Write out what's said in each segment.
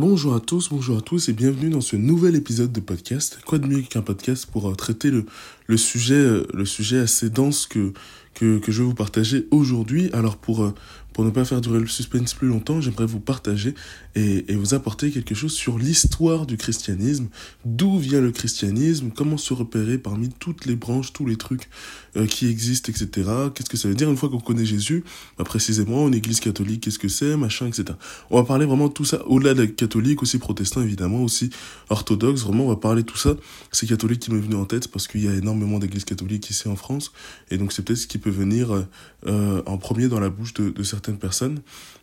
Bonjour à tous, bonjour à tous et bienvenue dans ce nouvel épisode de podcast. Quoi de mieux qu'un podcast pour euh, traiter le, le sujet, euh, le sujet assez dense que, que, que je vais vous partager aujourd'hui. Alors pour, euh, pour ne pas faire durer le suspense plus longtemps, j'aimerais vous partager et, vous apporter quelque chose sur l'histoire du christianisme, d'où vient le christianisme, comment se repérer parmi toutes les branches, tous les trucs euh, qui existent, etc. Qu'est-ce que ça veut dire? Une fois qu'on connaît Jésus, bah, précisément en église catholique, qu'est-ce que c'est, machin, etc. On va parler vraiment de tout ça, au-delà de catholique, aussi protestant évidemment, aussi orthodoxe, vraiment on va parler de tout ça. C'est catholique qui m'est venu en tête parce qu'il y a énormément d'églises catholiques ici en France, et donc c'est peut-être ce qui peut venir euh, en premier dans la bouche de, de certaines personnes.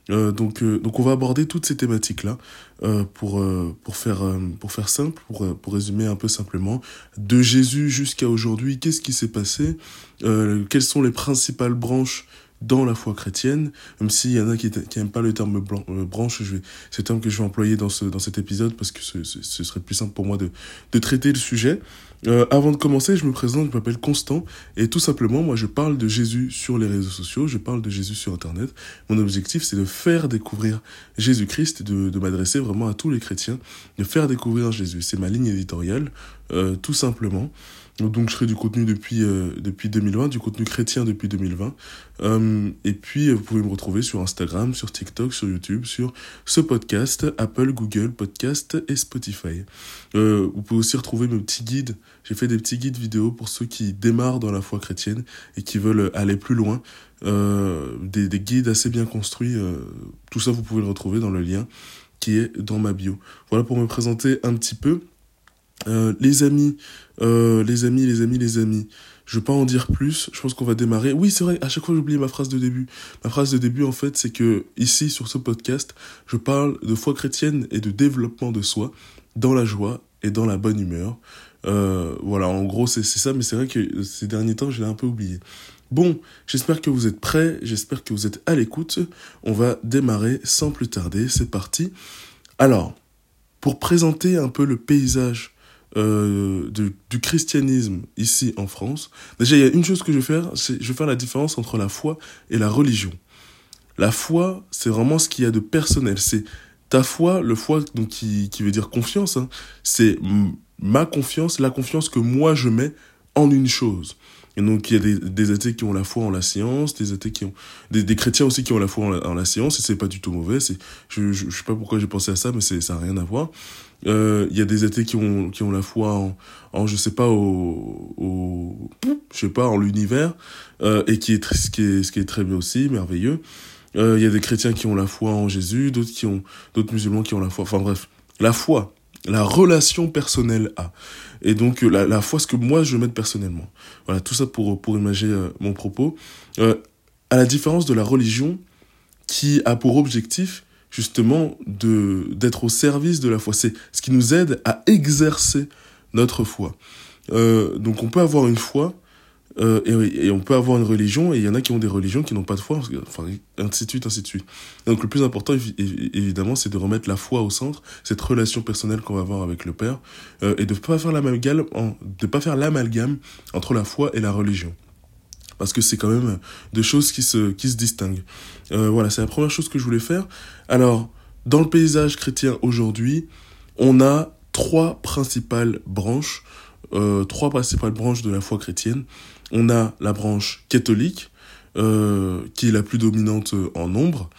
Euh, donc, euh, donc on va aborder toutes ces thématiques-là euh, pour, euh, pour, faire, euh, pour faire simple, pour, pour résumer un peu simplement. De Jésus jusqu'à aujourd'hui, qu'est-ce qui s'est passé? Quelles sont les principales branches dans la foi chrétienne, même s'il y en a qui n'aiment pas le terme euh, branche, je vais, c'est le terme que je vais employer dans, ce, dans cet épisode parce que ce, ce, ce serait plus simple pour moi de, de traiter le sujet. Euh, avant de commencer, je me présente, je m'appelle Constant et tout simplement, moi je parle de Jésus sur les réseaux sociaux, je parle de Jésus sur Internet. Mon objectif, c'est de faire découvrir Jésus-Christ, de, de m'adresser vraiment à tous les chrétiens, de faire découvrir Jésus. C'est ma ligne éditoriale, euh, tout simplement. Donc je crée du contenu depuis, euh, depuis 2020, du contenu chrétien depuis 2020. Euh, et puis vous pouvez me retrouver sur Instagram, sur TikTok, sur YouTube, sur ce podcast, Apple, Google, Podcast et Spotify. Euh, vous pouvez aussi retrouver mes petits guides. J'ai fait des petits guides vidéo pour ceux qui démarrent dans la foi chrétienne et qui veulent aller plus loin. Euh, des, des guides assez bien construits. Euh, tout ça, vous pouvez le retrouver dans le lien qui est dans ma bio. Voilà pour me présenter un petit peu. Euh, les amis, euh, les amis, les amis, les amis. Je vais pas en dire plus. Je pense qu'on va démarrer. Oui, c'est vrai. À chaque fois, j'oublie ma phrase de début. Ma phrase de début, en fait, c'est que ici, sur ce podcast, je parle de foi chrétienne et de développement de soi dans la joie et dans la bonne humeur. Euh, voilà, en gros, c'est ça. Mais c'est vrai que ces derniers temps, je l'ai un peu oublié. Bon, j'espère que vous êtes prêts. J'espère que vous êtes à l'écoute. On va démarrer sans plus tarder. C'est parti. Alors, pour présenter un peu le paysage euh, de, du christianisme ici en France. Déjà, il y a une chose que je vais faire, c'est je vais faire la différence entre la foi et la religion. La foi, c'est vraiment ce qu'il y a de personnel. C'est ta foi, le foi donc qui, qui veut dire confiance. Hein, c'est ma confiance, la confiance que moi je mets en une chose. Et donc, il y a des, des athées qui ont la foi en la science, des athées qui ont, des, des chrétiens aussi qui ont la foi en la, en la science, et c'est pas du tout mauvais, je, je, sais pas pourquoi j'ai pensé à ça, mais ça a rien à voir. Euh, il y a des athées qui ont, qui ont la foi en, je sais pas, au, je sais pas, en l'univers, euh, et qui est, ce qui est, très bien aussi, merveilleux. Euh, il y a des chrétiens qui ont la foi en Jésus, d'autres qui ont, d'autres musulmans qui ont la foi, enfin bref. La foi, la relation personnelle à. Et donc la, la foi, ce que moi je mets personnellement. Voilà, tout ça pour, pour imager euh, mon propos. Euh, à la différence de la religion, qui a pour objectif justement de d'être au service de la foi. C'est ce qui nous aide à exercer notre foi. Euh, donc on peut avoir une foi euh, et, on peut avoir une religion et il y en a qui ont des religions qui n'ont pas de foi, enfin ainsi de suite, ainsi de suite. Donc le plus important évidemment c'est de remettre la foi au centre, cette relation personnelle qu'on va avoir avec le Père euh, et de pas pas faire l'amalgame entre la foi et la religion parce que c'est quand même deux choses qui se, distinguent. Euh, voilà, c'est la première chose que je voulais faire. Alors, dans le paysage chrétien aujourd'hui, on a trois principales branches, euh, trois principales branches de la foi chrétienne. On a la branche catholique, euh, qui est la plus dominante en nombre.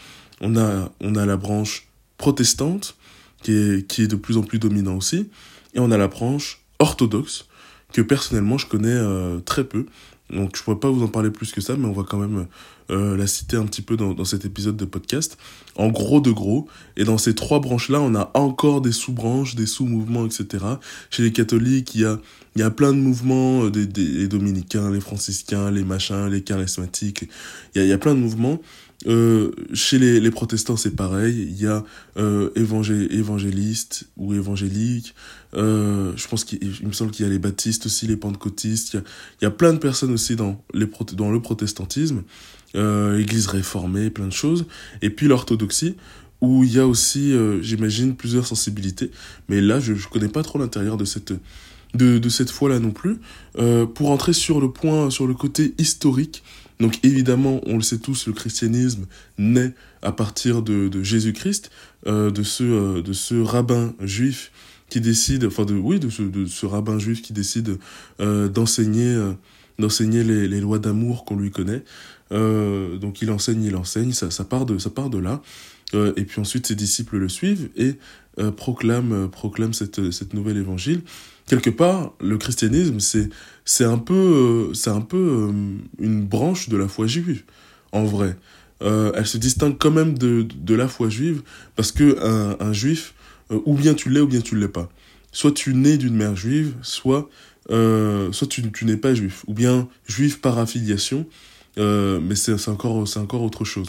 On a, la branche protestante, qui est, de plus en plus dominante aussi. Et on a la branche orthodoxe, que personnellement je connais très peu. Donc je pourrais pas vous en parler plus que ça, mais on va quand même euh, la citer un petit peu dans, dans cet épisode de podcast. En gros de gros, et dans ces trois branches-là, on a encore des sous-branches, des sous-mouvements, etc. Chez les catholiques, il y a, il y a plein de mouvements, euh, des, des, dominicains, les franciscains, les machins, les charismatiques, il y a, il y a plein de mouvements. Euh, chez les, les protestants, c'est pareil. Il y a euh, évangé, évangéliste ou évangélique. Euh, je pense qu'il me semble qu'il y a les baptistes aussi, les pentecôtistes. Il y a, il y a plein de personnes aussi dans, les, dans le protestantisme. Euh, Église réformée, plein de choses. Et puis l'orthodoxie, où il y a aussi, euh, j'imagine, plusieurs sensibilités. Mais là, je ne connais pas trop l'intérieur de cette, de, de cette foi-là non plus. Euh, pour entrer sur le point, sur le côté historique Donc évidemment, on le sait tous, le christianisme naît à partir de, de Jésus-Christ, euh, de, ce, euh, de ce rabbin juif qui décide, enfin de, oui, de ce, rabbin juif qui décide euh, d'enseigner d'enseigner les, lois d'amour qu'on lui connaît. Donc il enseigne, il enseigne, ça, ça, part, de, ça part de là. Et puis ensuite ses disciples le suivent et proclament, proclament cette, cette nouvelle évangile. Quelque part, le christianisme, c'est, c'est un peu, euh, c'est un peu une branche de la foi juive, en vrai. elle se distingue quand même de, de la foi juive parce que un, un juif, ou bien tu l'es ou bien tu l'es pas. Soit tu nais d'une mère juive, soit euh, soit tu, tu n'es pas juif, ou bien juif par affiliation, euh, mais c'est encore, c'est encore autre chose.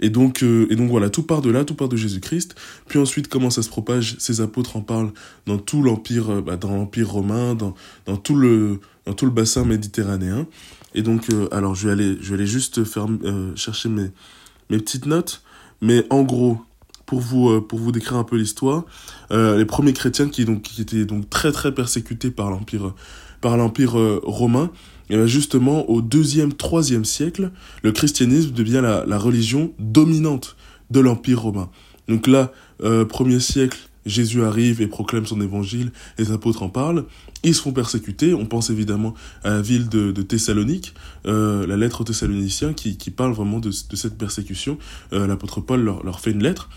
Et donc, euh, et donc voilà, tout part de là, tout part de Jésus-Christ. Puis ensuite, comment ça se propage? Ces apôtres en parlent dans tout l'empire, euh, bah, dans l'empire romain, dans, dans tout le, dans tout le bassin méditerranéen. Et donc, euh, alors je vais aller, je vais aller juste chercher mes, mes petites notes. Mais en gros, pour vous, pour vous décrire un peu l'histoire, les premiers chrétiens qui, donc, qui étaient donc très très persécutés par l'empire, romain, bien justement au deuxième, troisième siècle, le christianisme devient la, la religion dominante de l'empire romain. Donc là, euh, premier siècle, Jésus arrive et proclame son évangile, les apôtres en parlent, ils se font persécuter, on pense évidemment à la ville de, de Thessalonique, euh, la lettre aux Thessaloniciens qui, qui parle vraiment de, de cette persécution, euh, l'apôtre Paul leur, leur fait une lettre,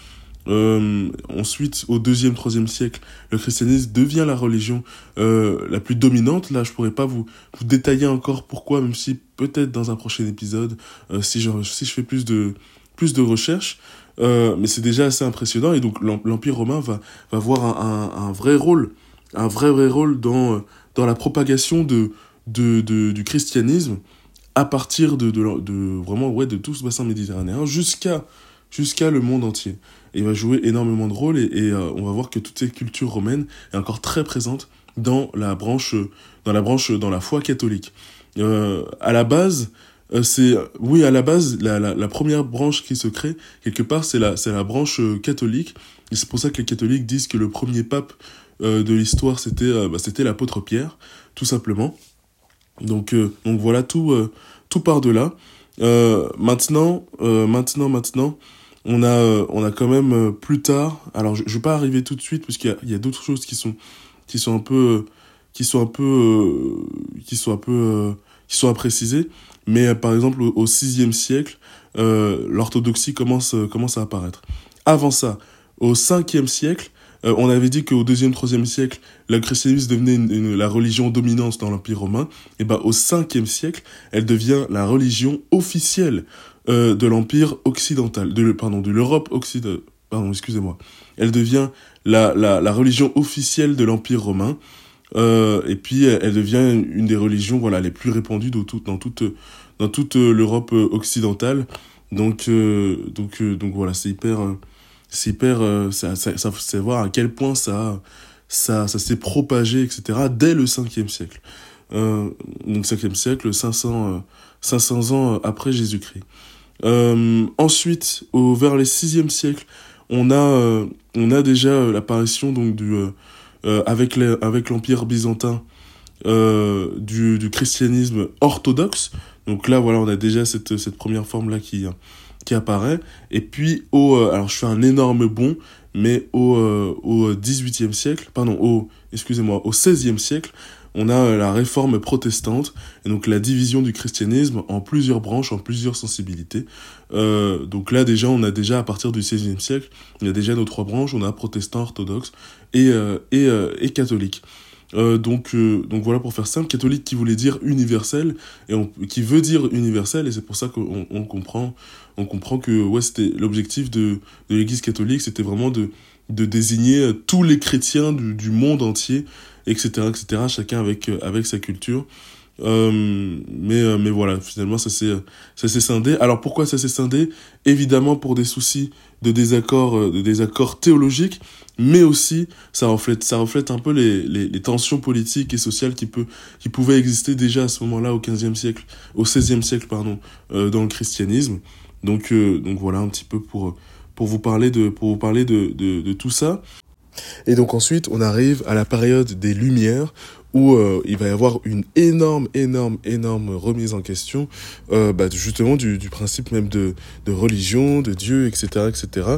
euh, ensuite, au deuxième, troisième siècle, le christianisme devient la religion euh, la plus dominante. Là, je pourrais pas vous, vous détailler encore pourquoi, même si peut-être dans un prochain épisode, euh, si, je, si je fais plus de, plus de recherches. Mais c'est déjà assez impressionnant et donc l'Empire romain va, va avoir un, un, un, vrai rôle, un vrai vrai rôle dans, dans la propagation de, de, de du christianisme à partir de, de, de, vraiment ouais, de tout ce bassin méditerranéen jusqu'à jusqu'à le monde entier. Il va jouer énormément de rôles et, euh, on va voir que toute cette culture romaine est encore très présente dans la branche, dans la branche, dans la foi catholique. Euh, à la base, euh, c'est oui à la base la, la, première branche qui se crée quelque part c'est la c'est la branche euh, catholique. Et c'est pour ça que les catholiques disent que le premier pape de l'histoire c'était bah, c'était l'apôtre Pierre tout simplement. Donc donc voilà tout tout part de là maintenant maintenant maintenant on a on a quand même plus tard alors je, je vais pas arriver tout de suite parce qu'il y a, a d'autres choses qui sont qui sont un peu qui sont un peu qui sont un peu qui sont à préciser mais euh, par exemple au VIe siècle, euh, l'orthodoxie commence, euh, commence à apparaître. Avant ça, au 5e siècle, euh, on avait dit qu'au 2e, 3e siècle, le christianisme devenait une, une, la religion dominante dans l'Empire romain. Et ben au 5e siècle, elle devient la religion officielle euh, de l'Empire occidental, de, pardon, de l'Europe occidentale. Pardon, excusez-moi. Elle devient la, la, la religion officielle de l'Empire romain. Euh, et puis elle devient une des religions voilà les plus répandues dans toute dans toute dans toute l'Europe occidentale. Donc euh, donc euh, donc voilà, c'est hyper c'est hyper ça ça ça c'est voir à quel point ça ça ça s'est propagé etc. dès le 5e siècle. Euh, donc 5e siècle, 500 500 ans après Jésus-Christ. Euh, ensuite, au, vers les 6e siècle, on a, on a déjà l'apparition donc du, euh, avec les, avec l'empire byzantin euh, du, du christianisme orthodoxe. Donc là, voilà, on a déjà cette, cette première forme là qui qui apparaît. Et puis au, euh, alors je fais un énorme bond, mais au euh, au 18e siècle, pardon, au excusez-moi, au 16e siècle, on a euh, la réforme protestante, et donc la division du christianisme en plusieurs branches, en plusieurs sensibilités. Euh, donc là déjà, on a déjà à partir du XVIe siècle, il y a déjà nos trois branches, on a protestant, orthodoxe et, euh, et, euh, et catholique. Euh, donc, euh, donc voilà pour faire simple, catholique qui voulait dire universel et on, qui veut dire universel et c'est pour ça qu'on on comprend, on comprend que ouais c'était l'objectif de, de l'Église catholique, c'était vraiment de de désigner tous les chrétiens du, du monde entier etc., etc., chacun avec, euh, avec sa culture. Euh, mais, euh, mais voilà, finalement, ça s'est, ça s'est scindé. Alors pourquoi ça s'est scindé? Évidemment pour des soucis de désaccords, de désaccords théologiques, mais aussi ça reflète, ça reflète un peu les, les, tensions politiques et sociales qui, peut, qui pouvaient exister déjà à ce moment-là au 15e siècle, au 16e siècle, pardon, dans le christianisme. Donc, donc voilà un petit peu pour, pour vous parler de, pour vous parler de, de tout ça. Et donc ensuite, on arrive à la période des Lumières, où euh, il va y avoir une énorme, énorme, énorme remise en question, euh, bah, justement du, principe même de, de religion, de Dieu, etc., etc.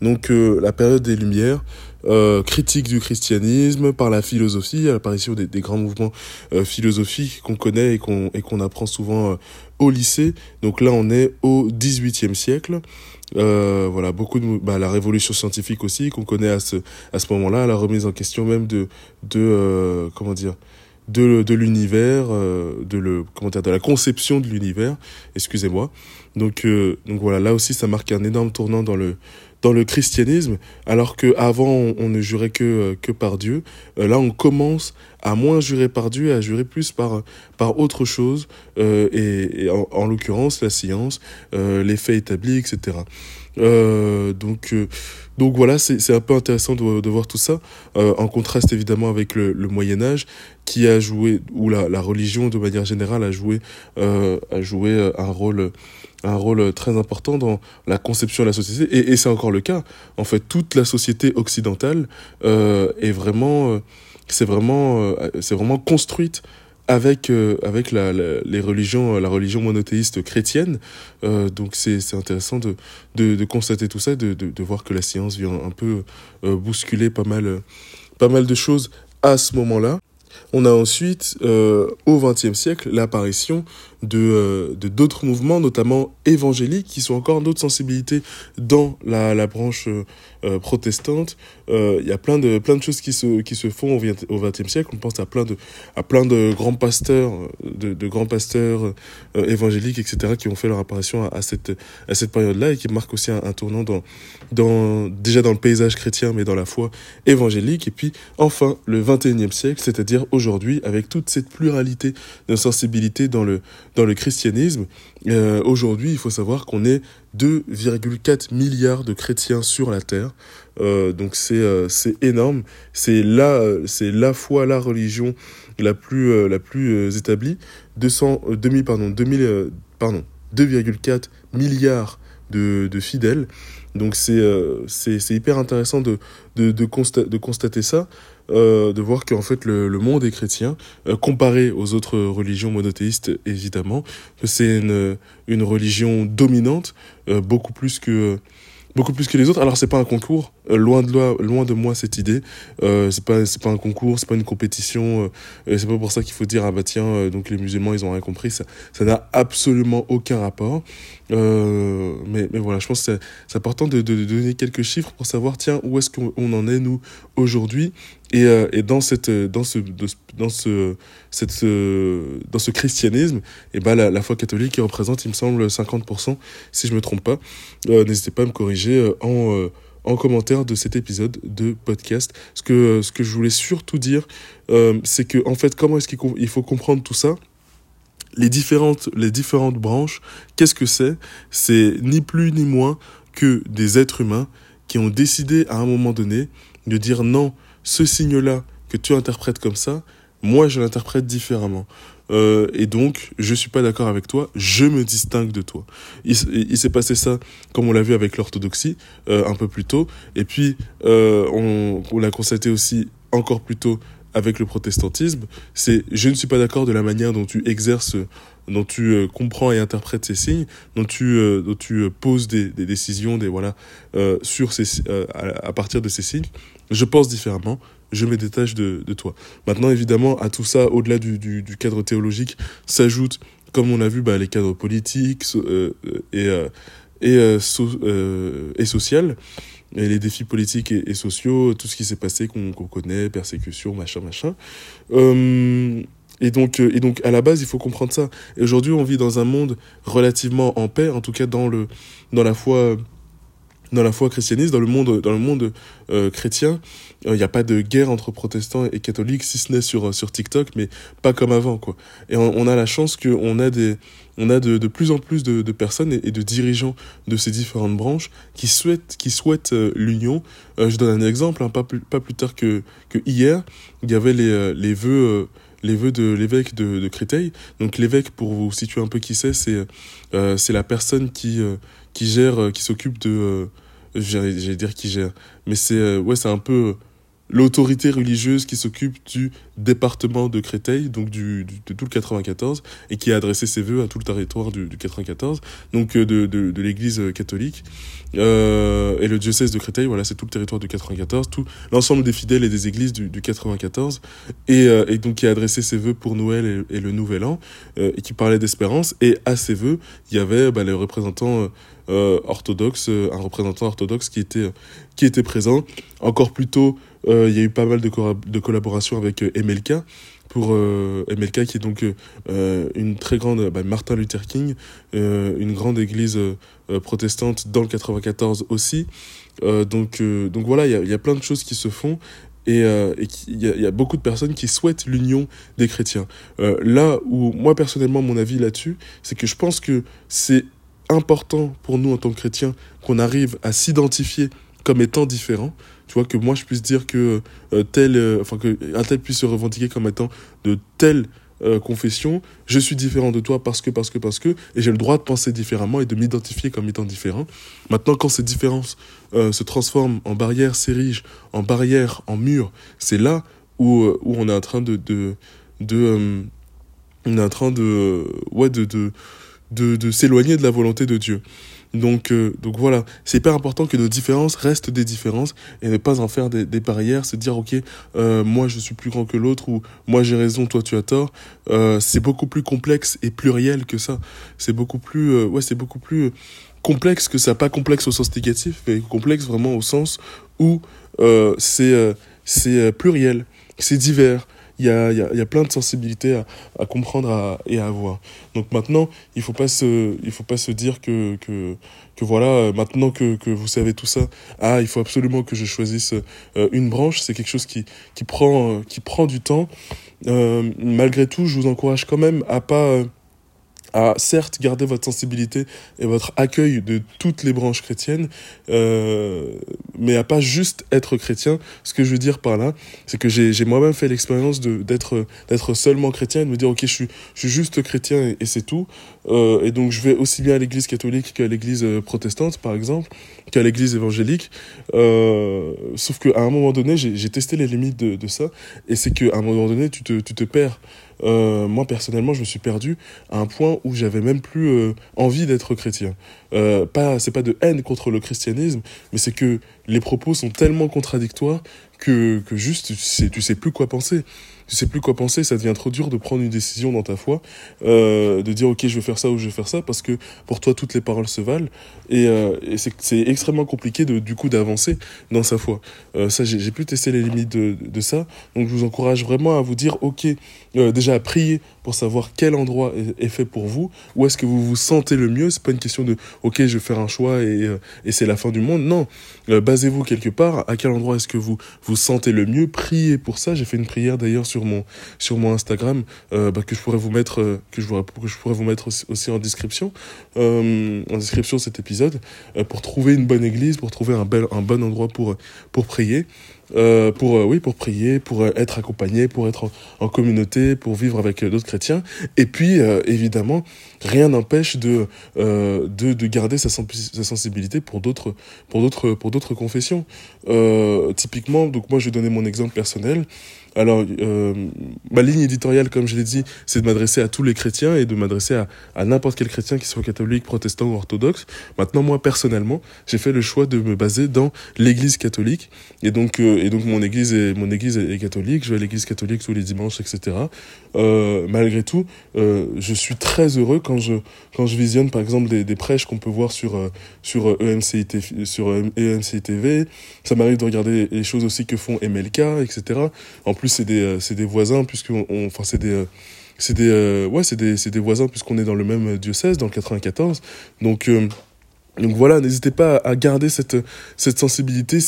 Donc euh, la période des Lumières, euh, critique du christianisme par la philosophie, l'apparition des, des, grands mouvements euh, philosophiques qu'on connaît et qu'on et qu'on apprend souvent au lycée. Donc là, on est au XVIIIe siècle. Euh, voilà, beaucoup de bah, la révolution scientifique aussi qu'on connaît à ce à ce moment-là, la remise en question même de de euh, comment dire de de l'univers, euh, de le comment dire de la conception de l'univers. Excusez-moi. Donc euh, donc voilà, là aussi ça marque un énorme tournant dans le dans le christianisme, alors que avant on, ne jurait que par Dieu. Euh, là, on commence à moins jurer par Dieu, à jurer plus par par autre chose, euh, et, et, en, en l'occurrence la science, euh, les faits établis, etc. Euh, donc donc voilà, c'est un peu intéressant de, voir tout ça, en contraste évidemment avec le, Moyen Âge, qui a joué, où la, la religion de manière générale a joué a joué un rôle un rôle très important dans la conception de la société. Et, et c'est encore le cas. En fait toute la société occidentale euh, est vraiment euh, c'est vraiment euh, c'est vraiment construite avec euh, avec la, les religions la religion monothéiste chrétienne. Euh, donc c'est c'est intéressant de, de constater tout ça de de, voir que la science vient un peu euh, bousculer pas mal pas mal de choses à ce moment-là. On a ensuite, euh, au XXe siècle, l'apparition de euh, d'autres mouvements, notamment évangéliques, qui sont encore d'autres sensibilités dans la, la branche euh, protestante. Il y a plein de plein de choses qui se qui se font au XXe siècle. On pense à plein de à plein de grands pasteurs, de, de grands pasteurs évangéliques, etc., qui ont fait leur apparition à, cette à cette période-là et qui marquent aussi un, tournant dans dans déjà dans le paysage chrétien, mais dans la foi évangélique. Et puis enfin le XXIe siècle, c'est-à-dire aujourd'hui avec toute cette pluralité de sensibilité dans le dans le christianisme. Euh, aujourd'hui, il faut savoir qu'on est 2,4 milliards de chrétiens sur la terre. Euh, donc c'est euh, c'est énorme. C'est là c'est la foi, la religion la plus euh, la plus euh, établie. 200 2000 pardon 2000 pardon 2,4 milliards de, de fidèles. Donc c'est c'est c'est hyper intéressant de de de, consta de constater ça. Euh, de voir qu'en fait le, le, monde est chrétien, euh, comparé aux autres religions monothéistes évidemment, que c'est une, une religion dominante, euh, beaucoup plus que beaucoup plus que les autres. Alors c'est pas un concours, euh, loin de loin, loin de moi cette idée. Euh, c'est pas c'est pas un concours, c'est pas une compétition. Euh, c'est pas pour ça qu'il faut dire ah bah tiens donc les musulmans ils ont rien compris. Ça ça n'a absolument aucun rapport. Euh, mais mais voilà, je pense que c'est important de, donner quelques chiffres pour savoir tiens où est-ce qu'on en est nous aujourd'hui. Et, euh, et dans cette dans ce dans ce cette ce, dans ce christianisme et ben la, foi catholique représente il me semble 50% si je me trompe pas n'hésitez pas à me corriger en en commentaire de cet épisode de podcast. Ce que, ce que je voulais surtout dire, euh, c'est que, en fait, comment est-ce qu'il il faut comprendre tout ça? Les différentes, les différentes branches, qu'est-ce que c'est? C'est ni plus ni moins que des êtres humains qui ont décidé à un moment donné de dire non, ce signe-là que tu interprètes comme ça, moi je l'interprète différemment. Euh, et donc, je suis pas d'accord avec toi, je me distingue de toi. Il, s'est passé ça, comme on l'a vu avec l'orthodoxie, euh, un peu plus tôt, et puis euh, on l'a constaté aussi encore plus tôt avec le protestantisme, c'est je ne suis pas d'accord de la manière dont tu exerces, dont tu euh, comprends et interprètes ces signes, dont tu, euh, dont tu euh, poses des, décisions, des voilà, sur ces, à, partir de ces signes. Je pense différemment, je me détache de, toi. Maintenant, évidemment, à tout ça, au-delà du, cadre théologique, s'ajoute, comme on a vu, bah, les cadres politiques et, et, et social et les défis politiques et, sociaux, tout ce qui s'est passé qu'on qu connaît, persécution, machin, machin. Euh, et donc, et donc, à la base, il faut comprendre ça. Aujourd'hui, on vit dans un monde relativement en paix, en tout cas dans le, dans la foi, dans la foi christianiste, dans le monde, dans le monde euh, chrétien. Il euh, n'y a pas de guerre entre protestants et catholiques, si ce n'est sur sur TikTok, mais pas comme avant, quoi. Et on, a la chance qu'on a des on a de, de plus en plus de, personnes et, de dirigeants de ces différentes branches qui souhaitent, qui souhaitent euh, l'union. Euh, je donne un exemple, hein, pas, plus, pas plus tard que, que hier, il y avait les, euh, les vœux, euh, les vœux de l'évêque de, Créteil. Donc l'évêque, pour vous situer un peu qui c'est, c'est euh, la personne qui, qui gère, qui s'occupe de... j'allais dire qui gère, mais c'est ouais, c'est un peu l'autorité religieuse qui s'occupe du département de Créteil, donc du, de tout le 94, et qui a adressé ses vœux à tout le territoire du, du 94, donc de, de, de l'Église catholique. Euh, et le diocèse de Créteil, voilà, c'est tout le territoire du 94, tout l'ensemble des fidèles et des églises du, du 94, et, euh, et, donc qui a adressé ses vœux pour Noël et, le Nouvel An, euh, et qui parlait d'espérance. Et à ses vœux, il y avait bah, les représentants euh, orthodoxes, un représentant orthodoxe qui était qui était présent. Encore plus tôt, il y a eu pas mal de, de collaborations avec MLK pour euh, qui est donc euh, une très grande bah, Martin Luther King euh, une grande église euh, protestante dans le 94 aussi donc donc voilà il y a, plein de choses qui se font et, et il y, y, a beaucoup de personnes qui souhaitent l'union des chrétiens là où moi personnellement mon avis là-dessus c'est que je pense que c'est important pour nous en tant que chrétiens qu'on arrive à s'identifier comme étant différents tu vois, que moi je puisse dire que euh, tel, euh, enfin que un tel puisse se revendiquer comme étant de telle euh, confession, je suis différent de toi parce que, parce que, parce que, et j'ai le droit de penser différemment et de m'identifier comme étant différent. Maintenant, quand ces différences se transforment en barrières, s'érigent en barrières, en murs, c'est là où, où on est en train de, de, on est en train de, ouais, de, de, s'éloigner de la volonté de Dieu. Donc, euh, donc voilà, c'est hyper important que nos différences restent des différences et ne pas en faire des, des barrières, se dire ok, euh, moi je suis plus grand que l'autre ou moi j'ai raison, toi tu as tort. Euh, c'est beaucoup plus complexe et pluriel que ça. C'est beaucoup plus, ouais, c'est beaucoup plus complexe que ça, pas complexe au sens négatif, mais complexe vraiment au sens où c'est c'est pluriel, c'est divers il y a, y, a, y a, plein de sensibilités à, à comprendre à, et à avoir. Donc maintenant, il faut pas se, il faut pas se dire que, que, que voilà, maintenant que, que vous savez tout ça, ah, il faut absolument que je choisisse euh, une branche. C'est quelque chose qui, qui prend, qui prend du temps. Euh, malgré tout, je vous encourage quand même à pas euh, à certes garder votre sensibilité et votre accueil de toutes les branches chrétiennes, euh, mais à pas juste être chrétien. Ce que je veux dire par là, c'est que j'ai moi-même fait l'expérience d'être d'être seulement chrétien de me dire ok je suis je suis juste chrétien et, et c'est tout. Euh, et donc je vais aussi bien à l'église catholique qu'à l'église euh, protestante par exemple, qu'à l'église évangélique. Euh, sauf qu'à un moment donné j'ai testé les limites de, de ça et c'est qu'à un moment donné tu te tu te perds. Euh, moi personnellement je me suis perdu à un point où j'avais même plus euh, envie d'être chrétien. Euh, pas, c'est pas de haine contre le christianisme, mais c'est que les propos sont tellement contradictoires que, que juste tu sais, tu sais plus quoi penser tu sais plus quoi penser, ça devient trop dur de prendre une décision dans ta foi, euh, de dire ok je vais faire ça ou je vais faire ça parce que pour toi toutes les paroles se valent et, euh, c'est extrêmement compliqué du coup d'avancer dans sa foi. Euh, ça j'ai pu tester les limites de, de, ça, donc je vous encourage vraiment à vous dire ok euh, déjà prier pour savoir quel endroit est, fait pour vous, où est-ce que vous vous sentez le mieux? C'est pas une question de ok je vais faire un choix et, euh, et c'est la fin du monde. Non, euh, basez-vous quelque part. À quel endroit est-ce que vous vous sentez le mieux? Priez pour ça. J'ai fait une prière d'ailleurs sur mon sur mon Instagram euh, bah, que je pourrais vous mettre euh, que je pourrais vous mettre aussi, en description en description de cet épisode pour trouver une bonne église pour trouver un bel un bon endroit pour pour prier euh, pour euh, oui pour prier pour euh, être accompagné pour être en, communauté pour vivre avec d'autres chrétiens. Et puis évidemment rien n'empêche de, de de garder sa, sa sensibilité pour d'autres pour d'autres pour d'autres confessions. Typiquement donc moi je vais donner mon exemple personnel alors, euh, ma ligne éditoriale, comme je l'ai dit, c'est de m'adresser à tous les chrétiens et de m'adresser à, à n'importe quel chrétien, qui soit catholique, protestant ou orthodoxe. Maintenant, moi, personnellement, j'ai fait le choix de me baser dans l'église catholique. Et donc, euh, et donc mon église est, mon église est catholique. Je vais à l'église catholique tous les dimanches, etc. Euh, malgré tout, euh, je suis très heureux quand je, quand je visionne, par exemple, des, des prêches qu'on peut voir sur, euh, sur EMCI, sur EMCI TV. Ça m'arrive de regarder les choses aussi que font MLK, etc. c'est des voisins puisqu'on est dans le même diocèse dans le 94 donc euh, donc voilà n'hésitez pas à garder cette sensibilité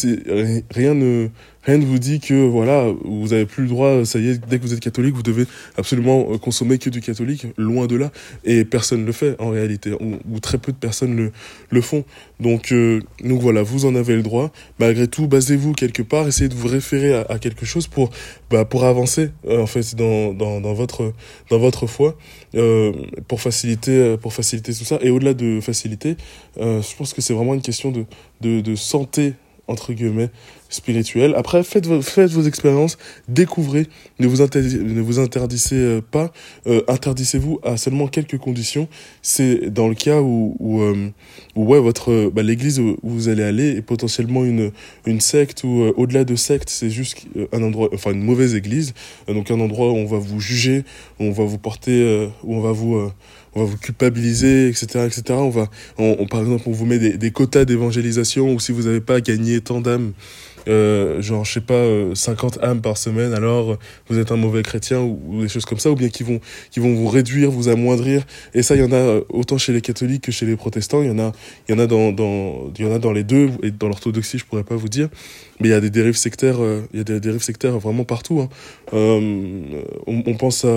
rien ne Rien ne vous dit que voilà, vous avez plus le droit, ça y est, dès que vous êtes catholique, vous devez absolument euh, consommer que du catholique, loin de là. Et personne ne le fait en réalité, ou, très peu de personnes le, le font. Donc, euh, donc voilà, vous en avez le droit. Malgré tout, basez-vous quelque part, essayez de vous référer à, à quelque chose pour, bah, pour avancer euh, en fait dans, dans, dans, votre, dans votre foi, euh, pour faciliter, euh, pour faciliter tout ça. Et au-delà de faciliter, euh, je pense que c'est vraiment une question de, de, de santé entre guillemets spirituel. Après, faites, vos, faites vos expériences, découvrez, ne vous, interdisez, ne vous euh, pas, euh, interdissez-vous à seulement quelques conditions. C'est dans le cas où, où, euh, ouais, votre, bah, l'église où vous allez aller est potentiellement une, une secte ou euh, au-delà de secte, c'est juste un endroit, enfin une mauvaise église, donc un endroit où on va vous juger, où on va vous porter, où on va vous on va vous culpabiliser, etc., etc. On va, on, par exemple, on vous met des, des quotas d'évangélisation ou si vous n'avez pas gagné tant d'âmes, euh, genre, je sais pas, 50 euh, âmes par semaine, alors vous êtes un mauvais chrétien ou, des choses comme ça, ou bien qui vont, qui vont vous réduire, vous amoindrir. Et ça, il y en a euh, autant chez les catholiques que chez les protestants. Il y en a, il y en a dans, dans, il y en a dans les deux, et dans l'orthodoxie, je pourrais pas vous dire. Mais il y a des dérives sectaires, il y a des dérives sectaires vraiment partout. Hein. on, on, pense à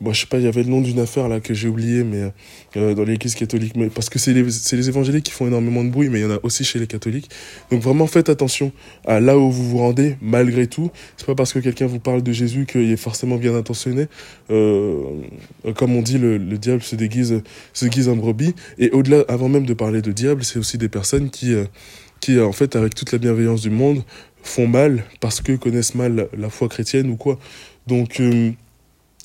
Bon, je sais pas, il y avait le nom d'une affaire là que j'ai oublié, mais euh, dans l'église catholique, mais parce que c'est les, les évangéliques qui font énormément de bruit, mais il y en a aussi chez les catholiques. Donc vraiment faites attention à là où vous vous rendez, malgré tout. C'est pas parce que quelqu'un vous parle de Jésus qu'il est forcément bien intentionné. Euh, comme on dit, le, le, diable se déguise, se déguise en brebis. Et au-delà, avant même de parler de diable, c'est aussi des personnes qui, euh, qui en fait, avec toute la bienveillance du monde, font mal parce que connaissent mal la, foi chrétienne ou quoi. Donc euh,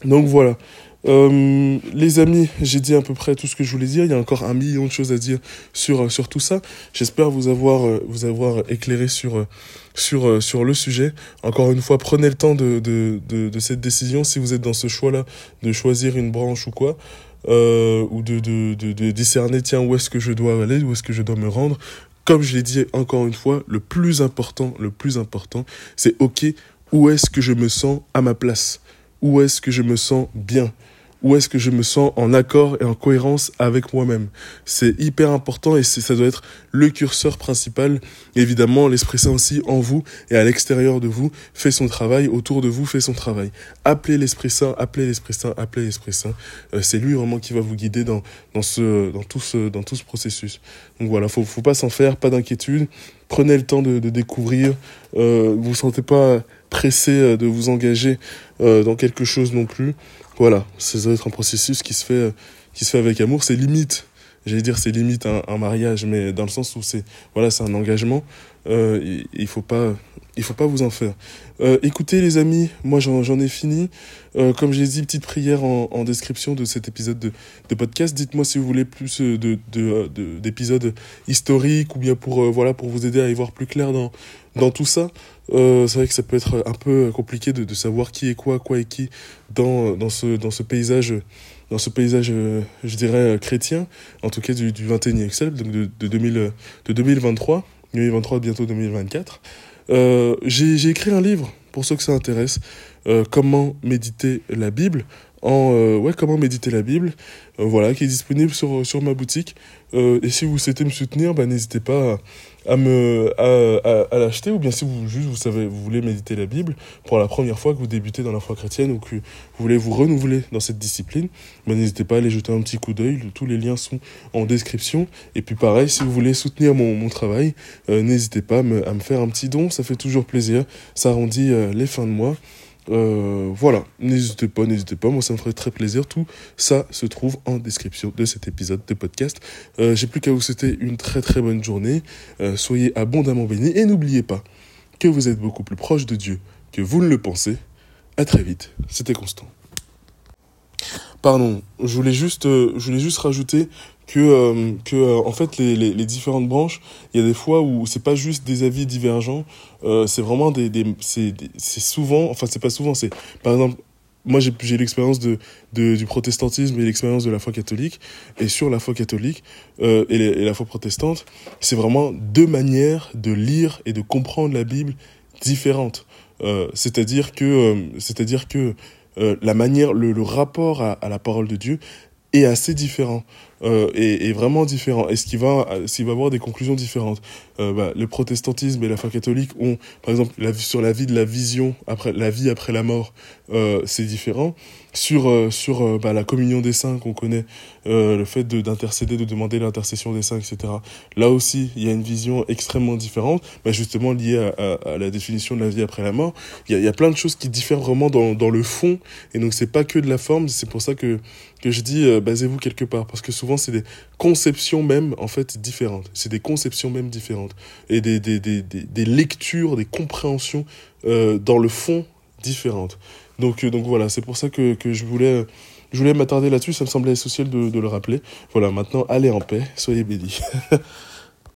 donc voilà. Euh, les amis, j'ai dit à peu près tout ce que je voulais dire. Il y a encore un million de choses à dire sur, euh, sur tout ça. J'espère vous avoir, euh, vous avoir éclairé sur, sur, sur le sujet. Encore une fois, prenez le temps de, de, de, cette décision si vous êtes dans ce choix-là de choisir une branche ou quoi. Ou de, de, de, de discerner, tiens, où est-ce que je dois aller, où est-ce que je dois me rendre. Comme je l'ai dit encore une fois, le plus important, le plus important, c'est OK, où est-ce que je me sens à ma place? Où est-ce que je me sens bien? Où est-ce que je me sens en accord et en cohérence avec moi-même? C'est hyper important et ça doit être le curseur principal. Évidemment, l'Esprit Saint aussi en vous et à l'extérieur de vous fait son travail, autour de vous fait son travail. Appelez l'Esprit Saint, appelez l'Esprit Saint, appelez l'Esprit Saint. Euh, c'est lui vraiment qui va vous guider dans, tout, ce, dans tout ce processus. Donc voilà, faut, faut pas s'en faire, pas d'inquiétude. Prenez le temps de, découvrir. Euh, vous sentez pas pressé euh, de vous engager euh, dans quelque chose non plus. Voilà, ça doit être un processus qui se fait, euh, qui se fait avec amour. C'est limite, j'allais dire, c'est limite un, mariage, mais dans le sens où c'est, voilà, c'est un engagement. Euh, il faut pas, il faut pas vous en faire. Écoutez les amis, moi j'en ai fini. Comme j'ai dit, petite prière en, description de cet épisode de, de podcast. Dites-moi si vous voulez plus de d'épisodes de, historiques ou bien pour voilà pour vous aider à y voir plus clair dans dans tout ça. Euh, c'est vrai que ça peut être un peu compliqué de, savoir qui est quoi, quoi et qui dans, dans, ce, dans ce paysage, dans ce paysage euh, je dirais, chrétien, en tout cas du, du 21e siècle, donc de, de, 2000, de 2023, 2023, bientôt 2024. Euh, j'ai écrit un livre, pour ceux que ça intéresse, euh, Comment méditer la Bible, en euh, ouais comment méditer la Bible euh, voilà qui est disponible sur sur ma boutique. Euh, et si vous souhaitez me soutenir bah n'hésitez pas à, à, à, l'acheter ou bien si vous juste vous savez vous voulez méditer la Bible pour la première fois que vous débutez dans la foi chrétienne ou que vous voulez vous renouveler dans cette discipline bah n'hésitez pas à aller jeter un petit coup d'œil. Tous les liens sont en description. Et puis pareil si vous voulez soutenir mon, mon travail n'hésitez pas me, à me faire un petit don. Ça fait toujours plaisir. Ça arrondit les fins de mois euh, voilà, n'hésitez pas, n'hésitez pas, moi ça me ferait très plaisir. Tout ça se trouve en description de cet épisode de podcast. Euh, J'ai plus qu'à vous souhaiter une très très bonne journée. Euh, soyez abondamment bénis et n'oubliez pas que vous êtes beaucoup plus proche de Dieu que vous ne le pensez. À très vite, c'était Constant. Pardon, je voulais juste, je voulais juste rajouter que, euh, que euh, en fait les, les, différentes branches, il y a des fois où c'est pas juste des avis divergents, euh, c'est vraiment des, des c'est souvent, enfin c'est pas souvent, c'est par exemple moi j'ai l'expérience de, de, du protestantisme et l'expérience de la foi catholique et sur la foi catholique et, et la foi protestante c'est vraiment deux manières de lire et de comprendre la Bible différentes. C'est-à-dire que c'est-à-dire que la manière le, le rapport à la parole de Dieu est assez différent euh, est, vraiment différent. Et ce qui va s'il va avoir des conclusions différentes? Euh, bah, le protestantisme et la foi catholique ont par exemple la sur la vie de la vision après la vie après la mort euh, c'est différent sur euh, sur euh, bah, la communion des saints qu'on connaît euh, le fait d'intercéder de, de, demander l'intercession des saints etc là aussi il y a une vision extrêmement différente bah, justement liée à, à, à, la définition de la vie après la mort. Il y a, y a plein de choses qui diffèrent vraiment dans, dans le fond et donc c'est pas que de la forme. C'est pour ça que que je dis basez-vous quelque part parce que souvent c'est des conceptions même en fait différentes. C'est des conceptions même différentes différentes. Et des, des, des, des, des lectures, des compréhensions euh, dans le fond différentes. Donc, euh, donc voilà, c'est pour ça que, que je voulais, je voulais m'attarder là-dessus, ça me semblait essentiel de, de le rappeler. Voilà, maintenant, allez en paix, soyez bénis.